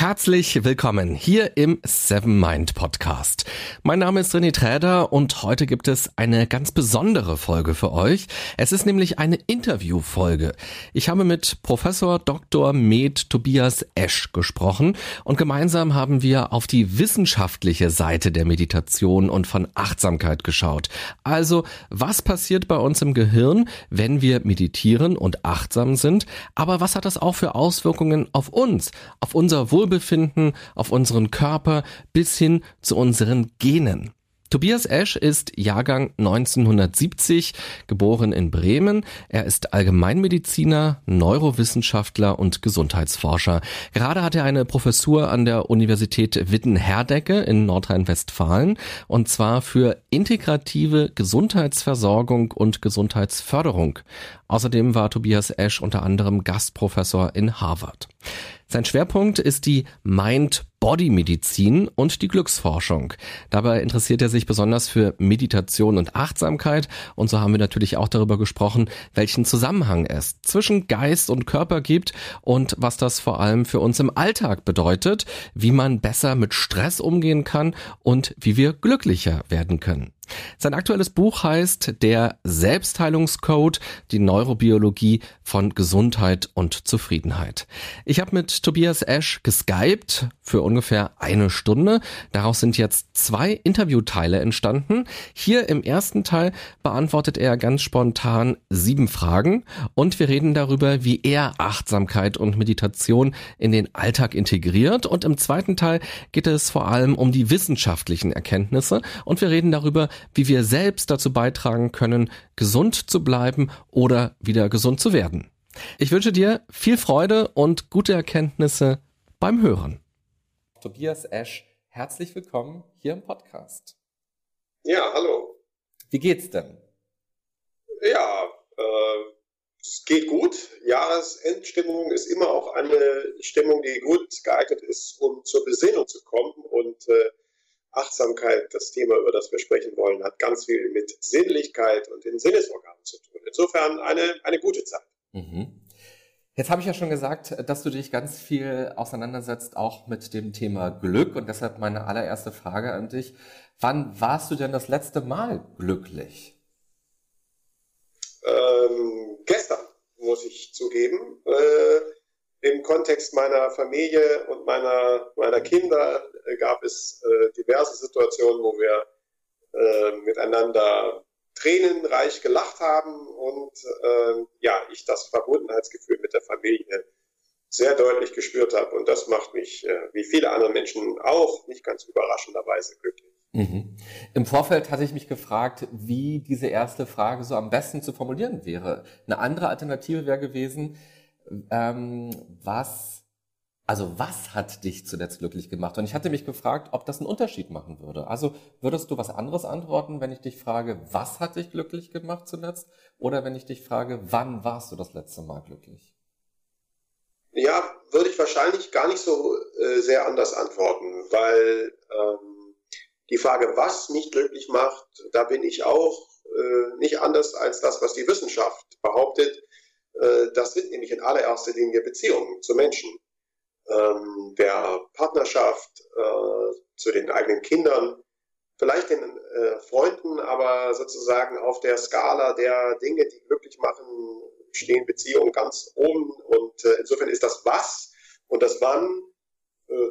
Herzlich willkommen hier im Seven Mind Podcast. Mein Name ist René Träder und heute gibt es eine ganz besondere Folge für euch. Es ist nämlich eine Interviewfolge. Ich habe mit Professor Dr. Med Tobias Esch gesprochen und gemeinsam haben wir auf die wissenschaftliche Seite der Meditation und von Achtsamkeit geschaut. Also, was passiert bei uns im Gehirn, wenn wir meditieren und achtsam sind? Aber was hat das auch für Auswirkungen auf uns, auf unser Wohlbefinden Wohlbefinden, auf unseren Körper bis hin zu unseren Genen. Tobias Esch ist Jahrgang 1970, geboren in Bremen. Er ist Allgemeinmediziner, Neurowissenschaftler und Gesundheitsforscher. Gerade hat er eine Professur an der Universität Witten-Herdecke in Nordrhein-Westfalen und zwar für integrative Gesundheitsversorgung und Gesundheitsförderung. Außerdem war Tobias Esch unter anderem Gastprofessor in Harvard. Sein Schwerpunkt ist die Mind-Body-Medizin und die Glücksforschung. Dabei interessiert er sich besonders für Meditation und Achtsamkeit und so haben wir natürlich auch darüber gesprochen, welchen Zusammenhang es zwischen Geist und Körper gibt und was das vor allem für uns im Alltag bedeutet, wie man besser mit Stress umgehen kann und wie wir glücklicher werden können. Sein aktuelles Buch heißt Der Selbstheilungscode, die Neurobiologie von Gesundheit und Zufriedenheit. Ich habe mit Tobias Esch geskypt für ungefähr eine Stunde. Daraus sind jetzt zwei Interviewteile entstanden. Hier im ersten Teil beantwortet er ganz spontan sieben Fragen und wir reden darüber, wie er Achtsamkeit und Meditation in den Alltag integriert. Und im zweiten Teil geht es vor allem um die wissenschaftlichen Erkenntnisse und wir reden darüber, wie wir selbst dazu beitragen können, gesund zu bleiben oder wieder gesund zu werden. Ich wünsche dir viel Freude und gute Erkenntnisse beim Hören. Tobias Esch, herzlich willkommen hier im Podcast. Ja, hallo. Wie geht's denn? Ja, äh, es geht gut. Jahresendstimmung ist immer auch eine Stimmung, die gut geeignet ist, um zur Besinnung zu kommen. Und äh, Achtsamkeit, das Thema, über das wir sprechen wollen, hat ganz viel mit Sinnlichkeit und den Sinnesorganen zu tun. Insofern eine, eine gute Zeit. Mhm. Jetzt habe ich ja schon gesagt, dass du dich ganz viel auseinandersetzt, auch mit dem Thema Glück. Und deshalb meine allererste Frage an dich. Wann warst du denn das letzte Mal glücklich? Ähm, gestern, muss ich zugeben. Äh, Im Kontext meiner Familie und meiner, meiner Kinder äh, gab es äh, diverse Situationen, wo wir äh, miteinander tränenreich gelacht haben und äh, ja, ich das Verbundenheitsgefühl mit der Familie sehr deutlich gespürt habe. Und das macht mich, äh, wie viele andere Menschen auch, nicht ganz überraschenderweise glücklich. Mhm. Im Vorfeld hatte ich mich gefragt, wie diese erste Frage so am besten zu formulieren wäre. Eine andere Alternative wäre gewesen, ähm, was also was hat dich zuletzt glücklich gemacht? Und ich hatte mich gefragt, ob das einen Unterschied machen würde. Also würdest du was anderes antworten, wenn ich dich frage, was hat dich glücklich gemacht zuletzt? Oder wenn ich dich frage, wann warst du das letzte Mal glücklich? Ja, würde ich wahrscheinlich gar nicht so äh, sehr anders antworten, weil ähm, die Frage, was mich glücklich macht, da bin ich auch äh, nicht anders als das, was die Wissenschaft behauptet. Äh, das sind nämlich in allererster Linie Beziehungen zu Menschen ähm, der Partnerschaft, äh, zu den eigenen Kindern, vielleicht den äh, Freunden, aber sozusagen auf der Skala der Dinge, die glücklich machen, stehen Beziehungen ganz oben. Und insofern ist das Was und das Wann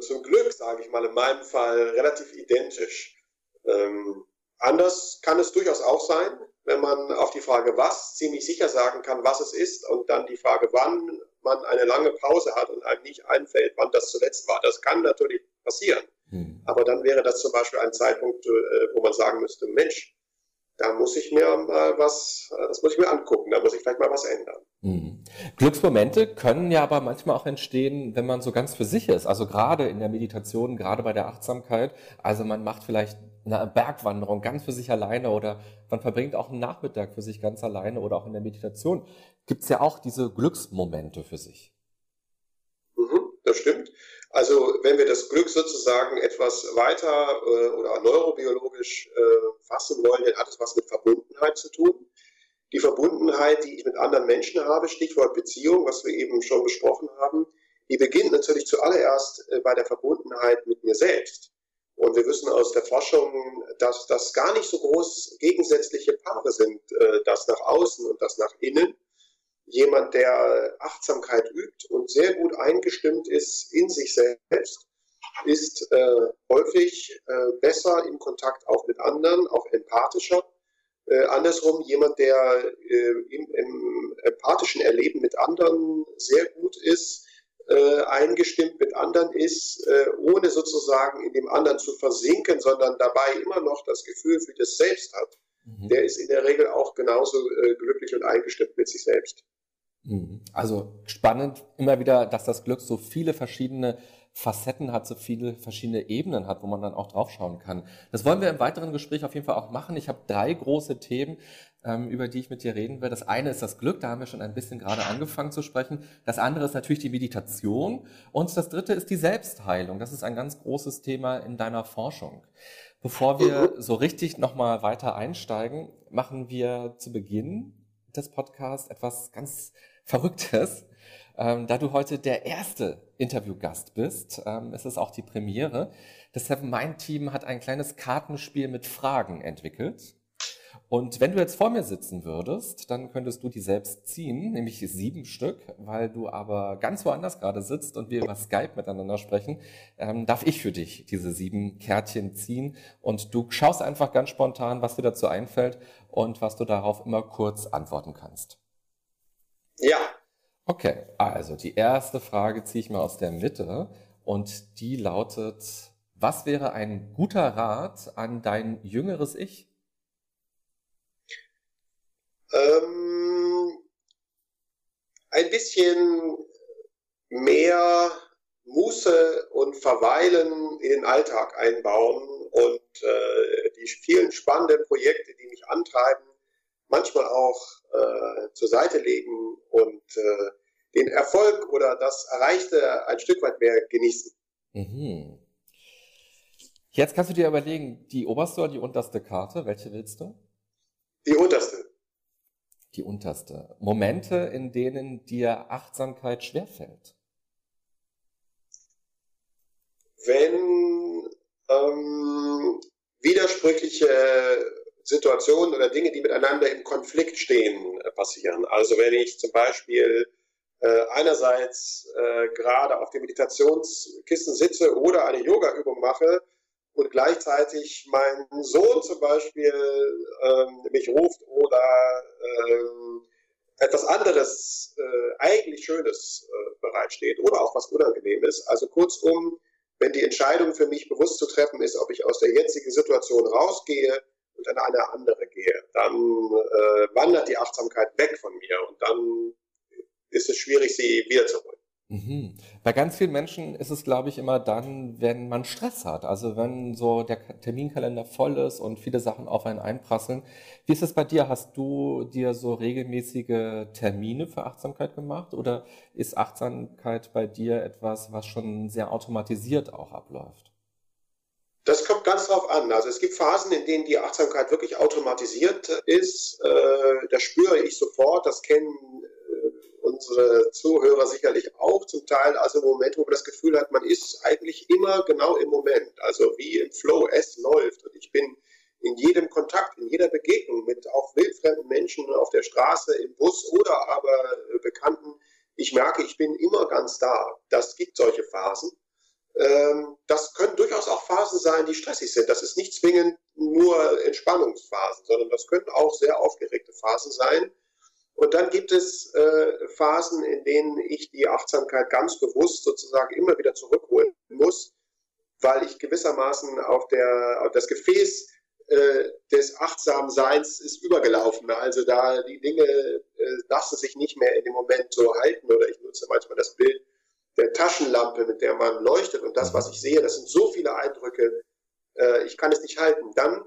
zum Glück, sage ich mal, in meinem Fall relativ identisch. Ähm, anders kann es durchaus auch sein, wenn man auf die Frage was ziemlich sicher sagen kann, was es ist und dann die Frage wann man eine lange Pause hat und einem nicht einfällt, wann das zuletzt war. Das kann natürlich passieren. Hm. Aber dann wäre das zum Beispiel ein Zeitpunkt, äh, wo man sagen müsste, Mensch, da muss ich mir mal was, das muss ich mir angucken, da muss ich vielleicht mal was ändern. Mhm. Glücksmomente können ja aber manchmal auch entstehen, wenn man so ganz für sich ist. Also gerade in der Meditation, gerade bei der Achtsamkeit. Also man macht vielleicht eine Bergwanderung ganz für sich alleine oder man verbringt auch einen Nachmittag für sich ganz alleine oder auch in der Meditation. Gibt es ja auch diese Glücksmomente für sich. Mhm, das stimmt. Also wenn wir das Glück sozusagen etwas weiter äh, oder neurobiologisch äh, fassen wollen, dann hat es was mit Verbundenheit zu tun. Die Verbundenheit, die ich mit anderen Menschen habe, Stichwort Beziehung, was wir eben schon besprochen haben, die beginnt natürlich zuallererst äh, bei der Verbundenheit mit mir selbst. Und wir wissen aus der Forschung, dass das gar nicht so groß gegensätzliche Paare sind, äh, das nach außen und das nach innen. Jemand, der Achtsamkeit übt und sehr gut eingestimmt ist in sich selbst, ist äh, häufig äh, besser im Kontakt auch mit anderen, auch empathischer. Andersrum, jemand, der im, im empathischen Erleben mit anderen sehr gut ist, äh, eingestimmt mit anderen ist, äh, ohne sozusagen in dem anderen zu versinken, sondern dabei immer noch das Gefühl für das Selbst hat, mhm. der ist in der Regel auch genauso äh, glücklich und eingestimmt mit sich selbst. Mhm. Also spannend immer wieder, dass das Glück so viele verschiedene Facetten hat, so viele verschiedene Ebenen hat, wo man dann auch draufschauen kann. Das wollen wir im weiteren Gespräch auf jeden Fall auch machen. Ich habe drei große Themen, über die ich mit dir reden will. Das eine ist das Glück, da haben wir schon ein bisschen gerade angefangen zu sprechen. Das andere ist natürlich die Meditation. Und das dritte ist die Selbstheilung. Das ist ein ganz großes Thema in deiner Forschung. Bevor wir so richtig nochmal weiter einsteigen, machen wir zu Beginn des Podcasts etwas ganz Verrücktes. Ähm, da du heute der erste Interviewgast bist, ähm, ist es auch die Premiere. Das Seven Mind Team hat ein kleines Kartenspiel mit Fragen entwickelt. Und wenn du jetzt vor mir sitzen würdest, dann könntest du die selbst ziehen, nämlich sieben Stück. Weil du aber ganz woanders gerade sitzt und wir über Skype miteinander sprechen, ähm, darf ich für dich diese sieben Kärtchen ziehen. Und du schaust einfach ganz spontan, was dir dazu einfällt und was du darauf immer kurz antworten kannst. Ja, Okay, also die erste Frage ziehe ich mal aus der Mitte und die lautet, was wäre ein guter Rat an dein jüngeres Ich? Ähm, ein bisschen mehr Muße und Verweilen in den Alltag einbauen und äh, die vielen spannenden Projekte, die mich antreiben, manchmal auch äh, zur Seite legen und äh, den Erfolg oder das Erreichte ein Stück weit mehr genießen. Mhm. Jetzt kannst du dir überlegen, die oberste oder die unterste Karte, welche willst du? Die unterste. Die unterste. Momente, in denen dir Achtsamkeit schwerfällt. Wenn ähm, widersprüchliche Situationen oder Dinge, die miteinander im Konflikt stehen, äh, passieren. Also wenn ich zum Beispiel äh, einerseits äh, gerade auf dem Meditationskissen sitze oder eine Yoga-Übung mache und gleichzeitig mein Sohn zum Beispiel ähm, mich ruft oder ähm, etwas anderes, äh, eigentlich Schönes äh, bereitsteht oder auch was Unangenehmes. Also kurzum, wenn die Entscheidung für mich bewusst zu treffen ist, ob ich aus der jetzigen Situation rausgehe und in eine andere gehe, dann äh, wandert die Achtsamkeit weg von mir und dann ist es schwierig, sie wiederzuholen. Mhm. Bei ganz vielen Menschen ist es, glaube ich, immer dann, wenn man Stress hat. Also wenn so der Terminkalender voll ist und viele Sachen auf einen einprasseln. Wie ist es bei dir? Hast du dir so regelmäßige Termine für Achtsamkeit gemacht oder ist Achtsamkeit bei dir etwas, was schon sehr automatisiert auch abläuft? Das kommt ganz drauf an. Also es gibt Phasen, in denen die Achtsamkeit wirklich automatisiert ist. Äh, das spüre ich sofort. Das kennen unsere Zuhörer sicherlich auch zum Teil, also im Moment, wo man das Gefühl hat, man ist eigentlich immer genau im Moment, also wie im Flow, es läuft und ich bin in jedem Kontakt, in jeder Begegnung mit auch wildfremden Menschen auf der Straße, im Bus oder aber äh, Bekannten, ich merke, ich bin immer ganz da. Das gibt solche Phasen. Ähm, das können durchaus auch Phasen sein, die stressig sind. Das ist nicht zwingend nur Entspannungsphasen, sondern das können auch sehr aufgeregte Phasen sein. Und dann gibt es äh, Phasen, in denen ich die Achtsamkeit ganz bewusst sozusagen immer wieder zurückholen muss, weil ich gewissermaßen auf der auf das Gefäß äh, des achtsamen Seins ist übergelaufen. Also da die Dinge äh, lassen sich nicht mehr in dem Moment so halten oder ich nutze manchmal das Bild der Taschenlampe, mit der man leuchtet und das, was ich sehe, das sind so viele Eindrücke, äh, ich kann es nicht halten. Dann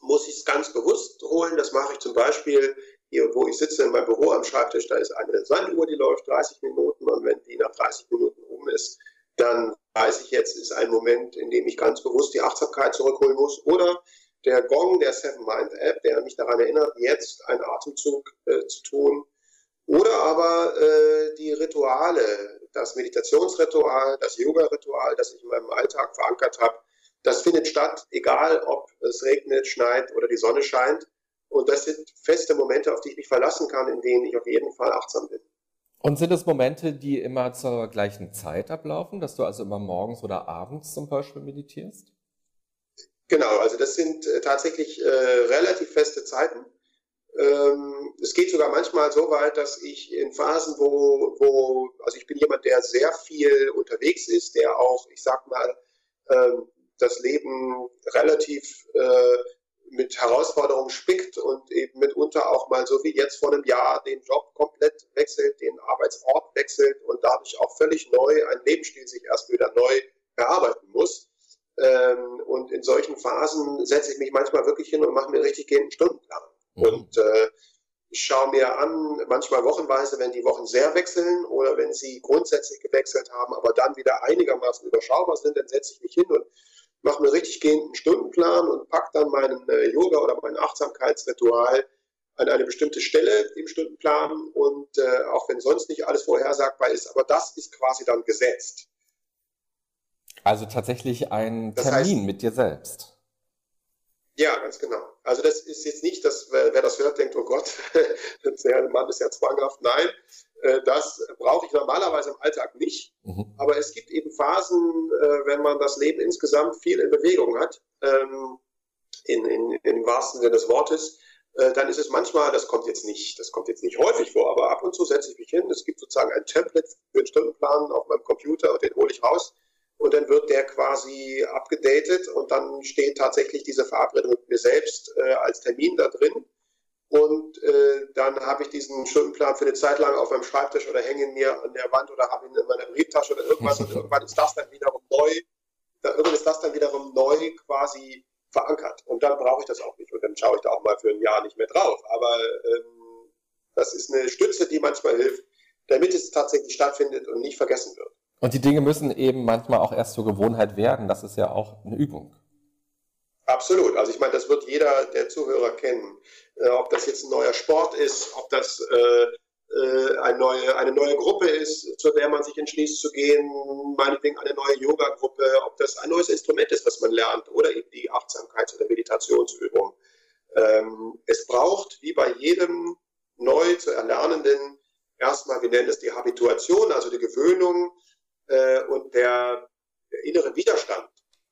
muss ich es ganz bewusst holen. Das mache ich zum Beispiel hier, wo ich sitze in meinem Büro am Schreibtisch, da ist eine Sanduhr, die läuft 30 Minuten und wenn die nach 30 Minuten um ist, dann weiß ich jetzt, ist ein Moment, in dem ich ganz bewusst die Achtsamkeit zurückholen muss. Oder der Gong der Seven Mind App, der mich daran erinnert, jetzt einen Atemzug äh, zu tun. Oder aber äh, die Rituale, das Meditationsritual, das Yoga-Ritual, das ich in meinem Alltag verankert habe, das findet statt, egal ob es regnet, schneit oder die Sonne scheint. Und das sind feste Momente, auf die ich mich verlassen kann, in denen ich auf jeden Fall achtsam bin. Und sind es Momente, die immer zur gleichen Zeit ablaufen, dass du also immer morgens oder abends zum Beispiel meditierst? Genau, also das sind äh, tatsächlich äh, relativ feste Zeiten. Ähm, es geht sogar manchmal so weit, dass ich in Phasen, wo, wo, also ich bin jemand, der sehr viel unterwegs ist, der auch, ich sag mal, ähm, das Leben relativ äh, mit Herausforderungen spickt und eben mitunter auch mal so wie jetzt vor einem Jahr den Job komplett wechselt, den Arbeitsort wechselt und dadurch auch völlig neu ein Lebensstil sich erst wieder neu erarbeiten muss. Ähm, und in solchen Phasen setze ich mich manchmal wirklich hin und mache mir richtig gehenden Stundenplan. Mhm. Und äh, ich schaue mir an, manchmal wochenweise, wenn die Wochen sehr wechseln oder wenn sie grundsätzlich gewechselt haben, aber dann wieder einigermaßen überschaubar sind, dann setze ich mich hin und mache mir richtig gehenden Stundenplan und packe dann meinen äh, Yoga oder mein Achtsamkeitsritual an eine bestimmte Stelle im Stundenplan und äh, auch wenn sonst nicht alles vorhersagbar ist, aber das ist quasi dann gesetzt. Also tatsächlich ein das Termin heißt, mit dir selbst. Ja, ganz genau. Also das ist jetzt nicht, dass wer, wer das hört, denkt, oh Gott, der Mann ist ja zwanghaft. Nein, das brauche ich normalerweise im Alltag nicht. Mhm. Aber es gibt eben Phasen, äh, wenn man das Leben insgesamt viel in Bewegung hat, ähm, in, in, im wahrsten Sinne des Wortes, äh, dann ist es manchmal, das kommt jetzt nicht, das kommt jetzt nicht häufig vor, aber ab und zu setze ich mich hin. Es gibt sozusagen ein Template für den Stundenplan auf meinem Computer und den hole ich raus. Und dann wird der quasi abgedatet und dann steht tatsächlich diese Verabredung mit mir selbst äh, als Termin da drin. Und äh, dann habe ich diesen Stundenplan für eine Zeit lang auf meinem Schreibtisch oder hänge ihn mir an der Wand oder habe ihn in meiner Brieftasche oder irgendwas. und irgendwann ist das dann wiederum neu. Da, irgendwann ist das dann wiederum neu quasi verankert. Und dann brauche ich das auch nicht. Und dann schaue ich da auch mal für ein Jahr nicht mehr drauf. Aber ähm, das ist eine Stütze, die manchmal hilft, damit es tatsächlich stattfindet und nicht vergessen wird. Und die Dinge müssen eben manchmal auch erst zur Gewohnheit werden. Das ist ja auch eine Übung. Absolut. Also ich meine, das wird jeder der Zuhörer kennen. Äh, ob das jetzt ein neuer Sport ist, ob das äh, äh, eine, neue, eine neue Gruppe ist, zu der man sich entschließt zu gehen, meinetwegen eine neue Yoga-Gruppe, ob das ein neues Instrument ist, was man lernt oder eben die Achtsamkeits- oder Meditationsübung. Ähm, es braucht, wie bei jedem neu zu Erlernenden, erstmal, wir nennen es die Habituation, also die Gewöhnung äh, und der, der innere Widerstand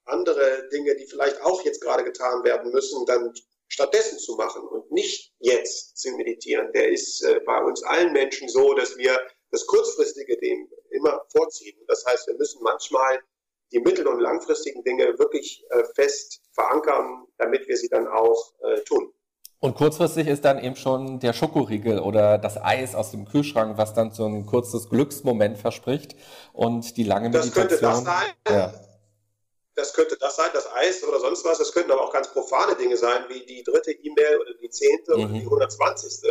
andere Dinge, die vielleicht auch jetzt gerade getan werden müssen, dann stattdessen zu machen und nicht jetzt zu meditieren. Der ist äh, bei uns allen Menschen so, dass wir das Kurzfristige dem immer vorziehen. Das heißt, wir müssen manchmal die mittel- und langfristigen Dinge wirklich äh, fest verankern, damit wir sie dann auch äh, tun. Und kurzfristig ist dann eben schon der Schokoriegel oder das Eis aus dem Kühlschrank, was dann so ein kurzes Glücksmoment verspricht und die lange Meditation. Das könnte das sein. Ja das könnte das sein, das Eis oder sonst was. Das könnten aber auch ganz profane Dinge sein, wie die dritte E-Mail oder die zehnte mhm. oder die 120.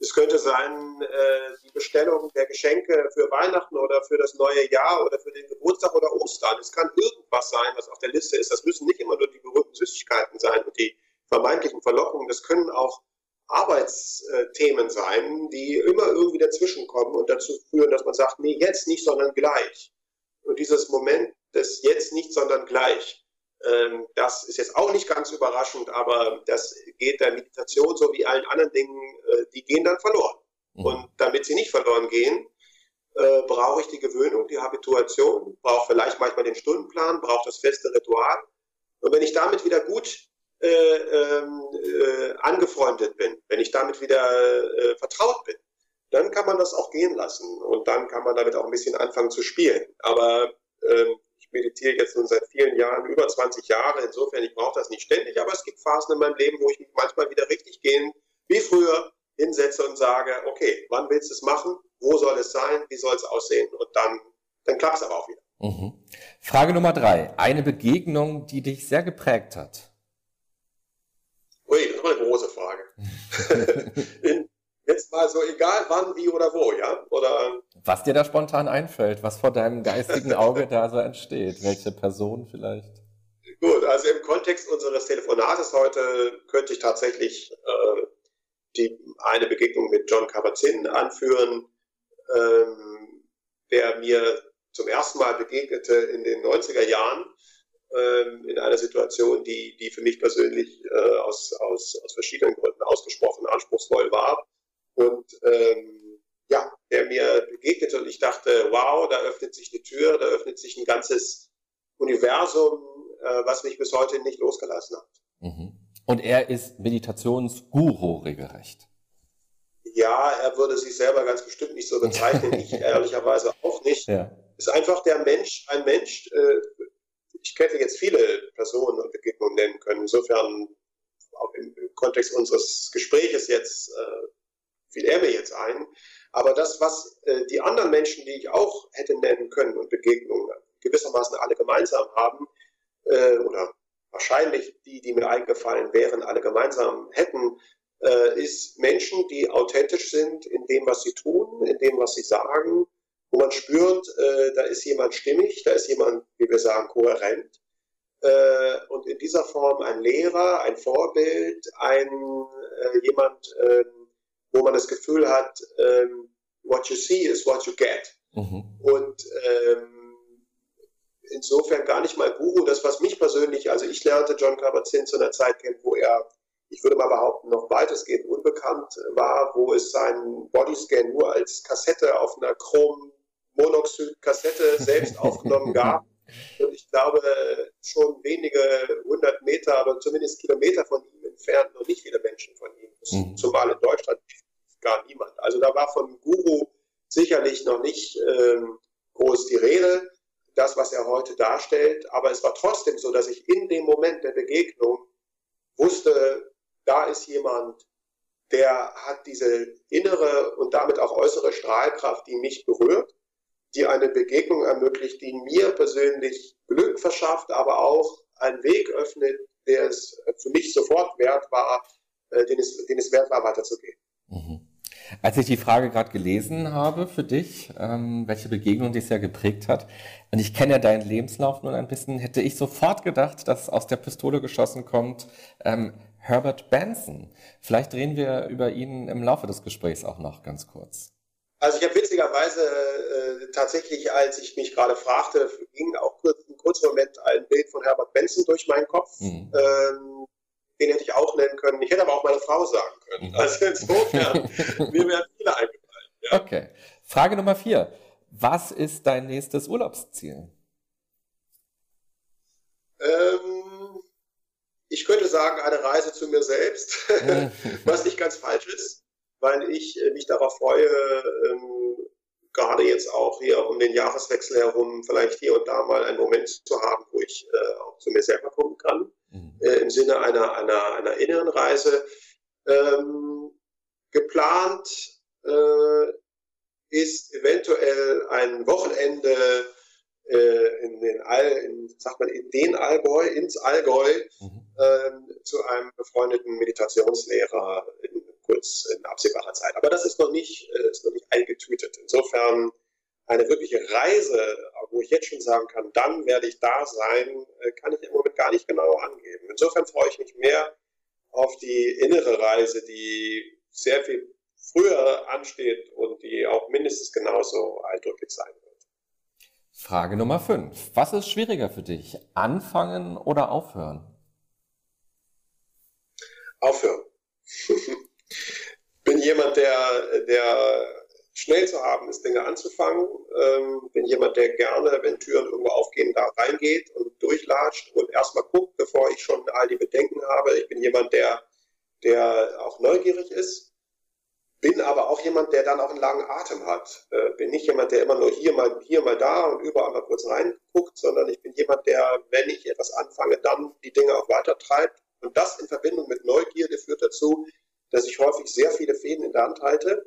Es könnte sein, äh, die Bestellung der Geschenke für Weihnachten oder für das neue Jahr oder für den Geburtstag oder Ostern. Es kann irgendwas sein, was auf der Liste ist. Das müssen nicht immer nur die berühmten Süßigkeiten sein und die vermeintlichen Verlockungen. Das können auch Arbeitsthemen sein, die immer irgendwie dazwischenkommen und dazu führen, dass man sagt, nee, jetzt nicht, sondern gleich. Und dieses Moment das jetzt nicht, sondern gleich. Ähm, das ist jetzt auch nicht ganz überraschend, aber das geht der Meditation so wie allen anderen Dingen, äh, die gehen dann verloren. Mhm. Und damit sie nicht verloren gehen, äh, brauche ich die Gewöhnung, die Habituation, brauche vielleicht manchmal den Stundenplan, brauche das feste Ritual. Und wenn ich damit wieder gut äh, ähm, äh, angefreundet bin, wenn ich damit wieder äh, vertraut bin, dann kann man das auch gehen lassen und dann kann man damit auch ein bisschen anfangen zu spielen. Aber ähm, meditiere jetzt nun seit vielen Jahren, über 20 Jahre. Insofern, ich brauche das nicht ständig, aber es gibt Phasen in meinem Leben, wo ich mich manchmal wieder richtig gehen, wie früher, hinsetze und sage, okay, wann willst du es machen? Wo soll es sein? Wie soll es aussehen? Und dann, dann klappt es aber auch wieder. Mhm. Frage Nummer drei. Eine Begegnung, die dich sehr geprägt hat. Ui, das ist eine große Frage. in, jetzt mal so, egal wann, wie oder wo, ja? Oder Was dir da spontan einfällt, was vor deinem geistigen Auge da so entsteht, welche Person vielleicht? Gut, also im Kontext unseres Telefonates heute könnte ich tatsächlich äh, die eine Begegnung mit John Kabat-Zinn anführen, ähm, der mir zum ersten Mal begegnete in den 90er Jahren ähm, in einer Situation, die, die für mich persönlich äh, aus, aus, aus verschiedenen Gründen ausgesprochen anspruchsvoll war. Und ähm, ja, der mir begegnete und ich dachte, wow, da öffnet sich eine Tür, da öffnet sich ein ganzes Universum, äh, was mich bis heute nicht losgelassen hat. Mhm. Und er ist Meditationsguru regelrecht. Ja, er würde sich selber ganz bestimmt nicht so bezeichnen, ich ehrlicherweise auch nicht. Ja. Ist einfach der Mensch, ein Mensch, äh, ich hätte jetzt viele Personen und Begegnungen nennen können. Insofern, auch im, Kontext unseres Gespräches jetzt, äh, fiel er mir jetzt ein. Aber das, was äh, die anderen Menschen, die ich auch hätte nennen können und Begegnungen gewissermaßen alle gemeinsam haben, äh, oder wahrscheinlich die, die mir eingefallen wären, alle gemeinsam hätten, äh, ist Menschen, die authentisch sind in dem, was sie tun, in dem, was sie sagen, wo man spürt, äh, da ist jemand stimmig, da ist jemand, wie wir sagen, kohärent. Äh, und in dieser Form ein Lehrer, ein Vorbild, ein äh, jemand, ähm, wo man das Gefühl hat, ähm, what you see is what you get. Mhm. Und ähm, insofern gar nicht mal Guru. Das, was mich persönlich, also ich lernte John Kabat-Zinn zu einer Zeit kennen, wo er, ich würde mal behaupten, noch weitestgehend unbekannt war, wo es seinen Bodyscan nur als Kassette auf einer Chrom Monoxid-Kassette selbst aufgenommen gab. Und ich glaube, schon wenige hundert Meter, aber zumindest Kilometer von ihm entfernt noch nicht viele Menschen von ihm. Mhm. Zumal in Deutschland gar niemand. Also da war von Guru sicherlich noch nicht ähm, groß die Rede, das, was er heute darstellt. Aber es war trotzdem so, dass ich in dem Moment der Begegnung wusste, da ist jemand, der hat diese innere und damit auch äußere Strahlkraft, die mich berührt die eine Begegnung ermöglicht, die mir persönlich Glück verschafft, aber auch einen Weg öffnet, der es für mich sofort wert war, äh, den es, den es wert war, weiterzugehen. Mhm. Als ich die Frage gerade gelesen habe für dich, ähm, welche Begegnung dich sehr geprägt hat, und ich kenne ja deinen Lebenslauf nun ein bisschen, hätte ich sofort gedacht, dass aus der Pistole geschossen kommt ähm, Herbert Benson. Vielleicht drehen wir über ihn im Laufe des Gesprächs auch noch ganz kurz. Also ich habe witzigerweise äh, tatsächlich, als ich mich gerade fragte, ging auch kurz, einen kurzen Moment ein Bild von Herbert Benson durch meinen Kopf. Mhm. Ähm, den hätte ich auch nennen können. Ich hätte aber auch meine Frau sagen können. Mhm. Also insofern, mir wären viele eingefallen. Ja. Okay. Frage Nummer vier. Was ist dein nächstes Urlaubsziel? Ähm, ich könnte sagen, eine Reise zu mir selbst, was nicht ganz falsch ist weil ich äh, mich darauf freue, ähm, gerade jetzt auch hier um den Jahreswechsel herum vielleicht hier und da mal einen Moment zu haben, wo ich äh, auch zu mir selber kommen kann, mhm. äh, im Sinne einer, einer, einer inneren Reise. Ähm, geplant äh, ist eventuell ein Wochenende äh, in den All, in, sagt man, in den Allgäu, ins Allgäu, mhm. ähm, zu einem befreundeten Meditationslehrer in kurz in absehbarer Zeit. Aber das ist noch nicht, äh, ist noch nicht eingetütet. Insofern eine wirkliche Reise, wo ich jetzt schon sagen kann, dann werde ich da sein, äh, kann ich im Moment gar nicht genau angeben. Insofern freue ich mich mehr auf die innere Reise, die sehr viel früher ansteht und die auch mindestens genauso eindrücklich sein wird. Frage Nummer 5. Was ist schwieriger für dich? Anfangen oder aufhören? Aufhören. jemand, der, der schnell zu haben ist, Dinge anzufangen. Ähm, bin jemand, der gerne, wenn Türen irgendwo aufgehen, da reingeht und durchlatscht und erstmal guckt, bevor ich schon all die Bedenken habe. Ich bin jemand, der, der auch neugierig ist. Bin aber auch jemand, der dann auch einen langen Atem hat. Äh, bin nicht jemand, der immer nur hier mal, hier mal da und überall mal kurz reinguckt, sondern ich bin jemand, der, wenn ich etwas anfange, dann die Dinge auch weiter treibt. Und das in Verbindung mit Neugierde führt dazu, dass ich häufig sehr viele Fäden in der Hand halte.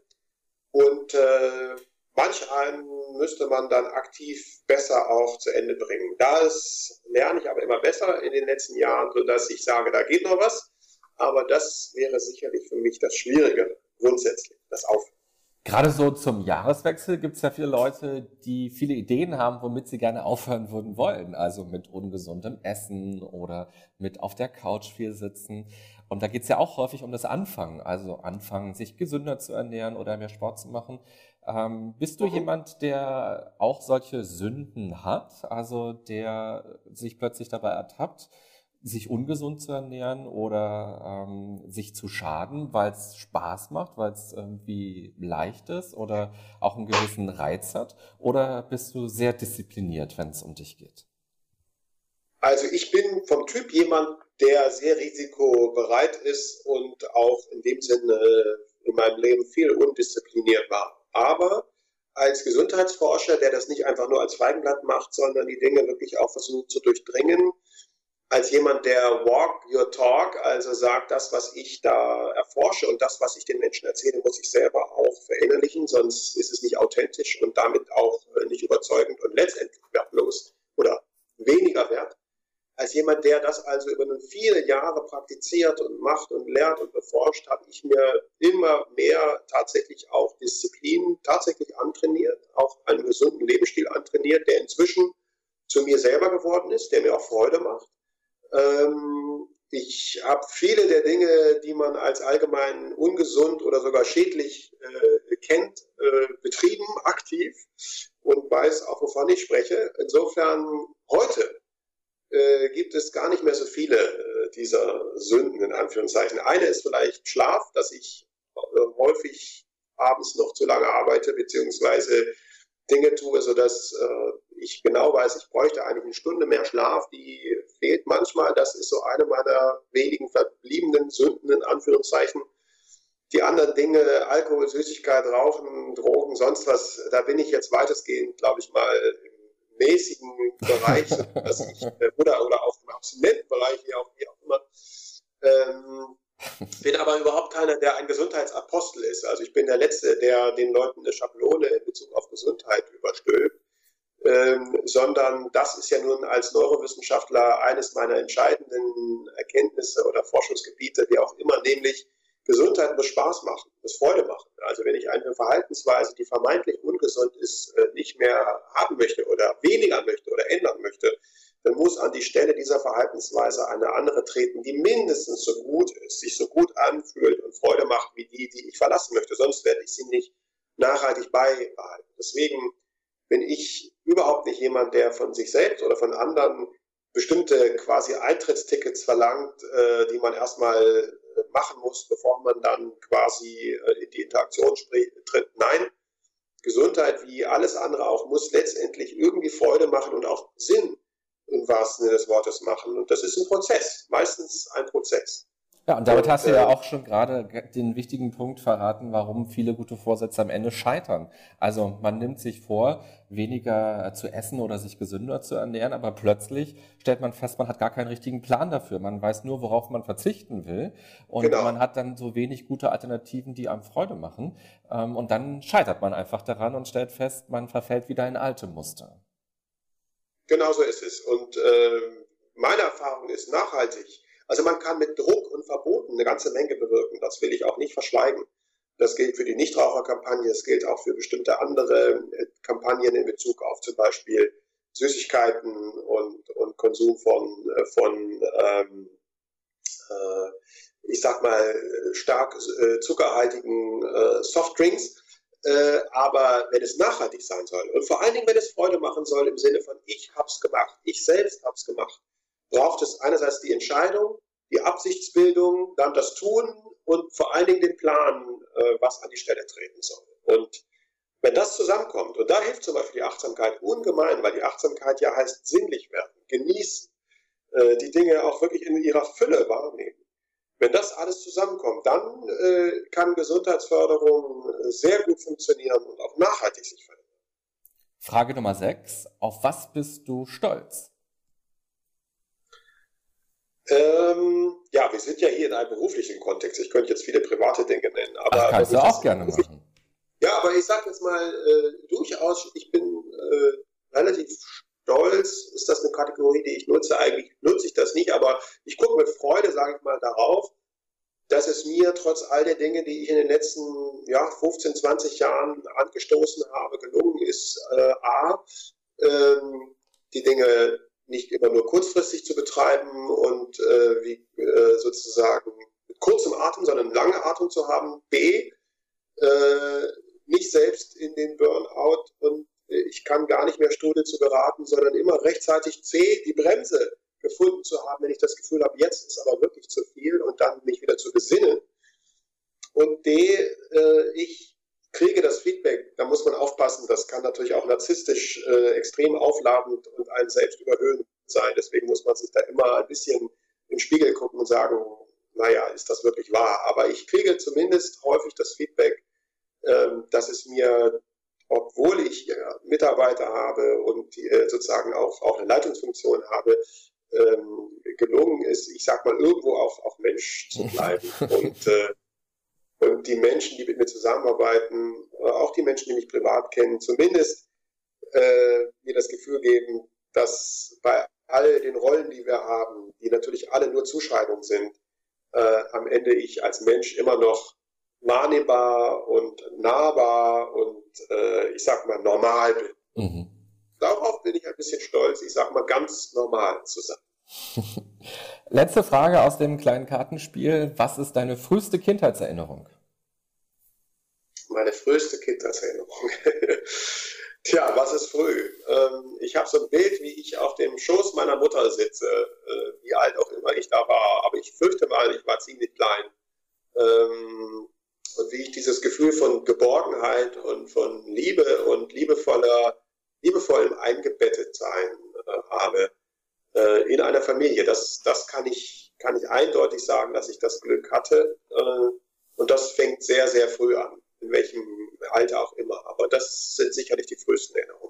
Und äh, manch einen müsste man dann aktiv besser auch zu Ende bringen. Das lerne ich aber immer besser in den letzten Jahren, sodass ich sage, da geht noch was. Aber das wäre sicherlich für mich das Schwierige, grundsätzlich, das Aufhören. Gerade so zum Jahreswechsel gibt es ja viele Leute, die viele Ideen haben, womit sie gerne aufhören würden wollen. Also mit ungesundem Essen oder mit auf der Couch viel sitzen. Und da geht es ja auch häufig um das Anfangen. Also anfangen, sich gesünder zu ernähren oder mehr Sport zu machen. Ähm, bist du mhm. jemand, der auch solche Sünden hat? Also der sich plötzlich dabei ertappt, sich ungesund zu ernähren oder ähm, sich zu schaden, weil es Spaß macht, weil es irgendwie leicht ist oder auch einen gewissen Reiz hat? Oder bist du sehr diszipliniert, wenn es um dich geht? Also ich bin vom Typ jemand, der sehr risikobereit ist und auch in dem Sinne in meinem Leben viel undiszipliniert war. Aber als Gesundheitsforscher, der das nicht einfach nur als Feigenblatt macht, sondern die Dinge wirklich auch versucht zu durchdringen, als jemand, der walk your talk, also sagt, das, was ich da erforsche und das, was ich den Menschen erzähle, muss ich selber auch verinnerlichen, sonst ist es nicht authentisch und damit auch äh, nicht überzeugend und letztendlich wertlos oder weniger wert. Als jemand, der das also über viele Jahre praktiziert und macht und lernt und beforscht, habe ich mir immer mehr tatsächlich auch Disziplin tatsächlich antrainiert, auch einen gesunden Lebensstil antrainiert, der inzwischen zu mir selber geworden ist, der mir auch Freude macht ähm, ich habe viele der Dinge, die man als allgemein ungesund oder sogar schädlich äh, kennt, äh, betrieben, aktiv und weiß auch, wovon ich spreche. Insofern heute äh, gibt es gar nicht mehr so viele äh, dieser Sünden in Anführungszeichen. Eine ist vielleicht Schlaf, dass ich äh, häufig abends noch zu lange arbeite, beziehungsweise Dinge tue, sodass äh, ich genau weiß, ich bräuchte eigentlich eine Stunde mehr Schlaf, die fehlt manchmal. Das ist so eine meiner wenigen verbliebenen Sünden in Anführungszeichen. Die anderen Dinge, Alkohol, Süßigkeit, Rauchen, Drogen, sonst was, da bin ich jetzt weitestgehend, glaube ich mal, im mäßigen Bereich, dass ich, äh, oder, oder auch im abstinenten Bereich, wie auch, wie auch immer. Ähm, bin aber überhaupt keiner, der ein Gesundheitsapostel ist. Also ich bin der Letzte, der den Leuten eine Schablone in Bezug auf Gesundheit überstülpt ähm, sondern das ist ja nun als Neurowissenschaftler eines meiner entscheidenden Erkenntnisse oder Forschungsgebiete, wie auch immer, nämlich Gesundheit muss Spaß machen, muss Freude machen. Also wenn ich eine Verhaltensweise, die vermeintlich ungesund ist, äh, nicht mehr haben möchte oder weniger möchte oder ändern möchte, dann muss an die Stelle dieser Verhaltensweise eine andere treten, die mindestens so gut ist, sich so gut anfühlt und Freude macht wie die, die ich verlassen möchte. Sonst werde ich sie nicht nachhaltig beibehalten. Deswegen bin ich überhaupt nicht jemand, der von sich selbst oder von anderen bestimmte quasi Eintrittstickets verlangt, äh, die man erstmal machen muss, bevor man dann quasi äh, in die Interaktion tritt. Nein, Gesundheit wie alles andere auch muss letztendlich irgendwie Freude machen und auch Sinn im wahrsten Sinne des Wortes machen. Und das ist ein Prozess, meistens ein Prozess. Ja, und damit und, hast du ja äh, auch schon gerade den wichtigen Punkt verraten, warum viele gute Vorsätze am Ende scheitern. Also man nimmt sich vor, weniger zu essen oder sich gesünder zu ernähren, aber plötzlich stellt man fest, man hat gar keinen richtigen Plan dafür. Man weiß nur, worauf man verzichten will. Und genau. man hat dann so wenig gute Alternativen, die einem Freude machen. Ähm, und dann scheitert man einfach daran und stellt fest, man verfällt wieder in alte Muster. Genau so ist es. Und äh, meine Erfahrung ist nachhaltig also man kann mit Druck und Verboten eine ganze Menge bewirken. Das will ich auch nicht verschweigen. Das gilt für die Nichtraucherkampagne, es gilt auch für bestimmte andere äh, Kampagnen in Bezug auf zum Beispiel Süßigkeiten und, und Konsum von, äh, von ähm, äh, ich sag mal, stark äh, zuckerhaltigen äh, Softdrinks. Äh, aber wenn es nachhaltig sein soll und vor allen Dingen, wenn es Freude machen soll im Sinne von ich hab's gemacht, ich selbst hab's gemacht, braucht es einerseits die Entscheidung, die Absichtsbildung, dann das Tun und vor allen Dingen den Plan, äh, was an die Stelle treten soll. Und wenn das zusammenkommt, und da hilft zum Beispiel die Achtsamkeit ungemein, weil die Achtsamkeit ja heißt sinnlich werden, genießen, äh, die Dinge auch wirklich in ihrer Fülle wahrnehmen. Wenn das alles zusammenkommt, dann äh, kann Gesundheitsförderung sehr gut funktionieren und auch nachhaltig sich verändern. Frage Nummer 6. Auf was bist du stolz? Ähm, ja, wir sind ja hier in einem beruflichen Kontext. Ich könnte jetzt viele private Dinge nennen. Aber Ach, kannst du auch gerne machen. Ja, aber ich sage jetzt mal äh, durchaus, ich bin äh, relativ stolz. Ist das eine Kategorie, die ich nutze? Eigentlich nutze ich das nicht, aber ich gucke mit Freude, sage ich mal, darauf, dass es mir trotz all der Dinge, die ich in den letzten ja, 15, 20 Jahren angestoßen habe, gelungen ist, äh, a, ähm, die Dinge nicht immer nur kurzfristig zu betreiben und äh, wie, äh, sozusagen mit kurzem Atem, sondern lange Atem zu haben. B, äh, nicht selbst in den Burnout und äh, ich kann gar nicht mehr Strudel zu geraten, sondern immer rechtzeitig C, die Bremse gefunden zu haben, wenn ich das Gefühl habe, jetzt ist aber wirklich zu viel und dann mich wieder zu besinnen. Und D, äh, ich kriege das Feedback, da muss man aufpassen, das kann natürlich auch narzisstisch äh, extrem aufladend und einen selbst überhöhend sein. Deswegen muss man sich da immer ein bisschen im Spiegel gucken und sagen, naja, ist das wirklich wahr? Aber ich kriege zumindest häufig das Feedback, ähm, dass es mir, obwohl ich Mitarbeiter habe und äh, sozusagen auch, auch eine Leitungsfunktion habe, ähm, gelungen ist, ich sag mal, irgendwo auch, auch Mensch zu bleiben. und, äh, die Menschen, die mit mir zusammenarbeiten, äh, auch die Menschen, die mich privat kennen, zumindest äh, mir das Gefühl geben, dass bei all den Rollen, die wir haben, die natürlich alle nur Zuschreibungen sind, äh, am Ende ich als Mensch immer noch wahrnehmbar und nahbar und äh, ich sag mal normal bin. Mhm. Darauf bin ich ein bisschen stolz, ich sag mal ganz normal zu sein. Letzte Frage aus dem kleinen Kartenspiel. Was ist deine früheste Kindheitserinnerung? Meine früheste Kindheitserinnerung. Tja, was ist früh? Ähm, ich habe so ein Bild, wie ich auf dem Schoß meiner Mutter sitze, äh, wie alt auch immer ich da war, aber ich fürchte mal, ich war ziemlich klein. Ähm, und wie ich dieses Gefühl von Geborgenheit und von Liebe und liebevoller, liebevollem Eingebettetsein äh, habe äh, in einer Familie. Das, das kann, ich, kann ich eindeutig sagen, dass ich das Glück hatte. Äh, und das fängt sehr, sehr früh an, in welchem Alter auch immer. Aber das sind sicherlich die frühesten Erinnerungen.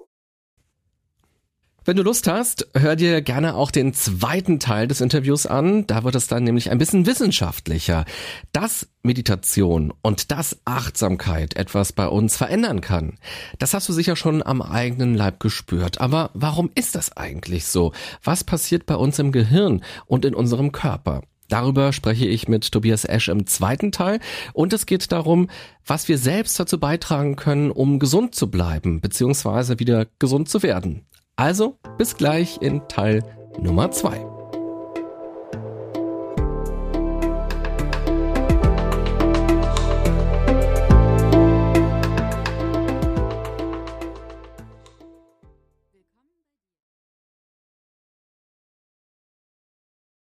Wenn du Lust hast, hör dir gerne auch den zweiten Teil des Interviews an. Da wird es dann nämlich ein bisschen wissenschaftlicher, dass Meditation und dass Achtsamkeit etwas bei uns verändern kann. Das hast du sicher schon am eigenen Leib gespürt. Aber warum ist das eigentlich so? Was passiert bei uns im Gehirn und in unserem Körper? Darüber spreche ich mit Tobias Esch im zweiten Teil und es geht darum, was wir selbst dazu beitragen können, um gesund zu bleiben bzw. wieder gesund zu werden. Also bis gleich in Teil Nummer zwei.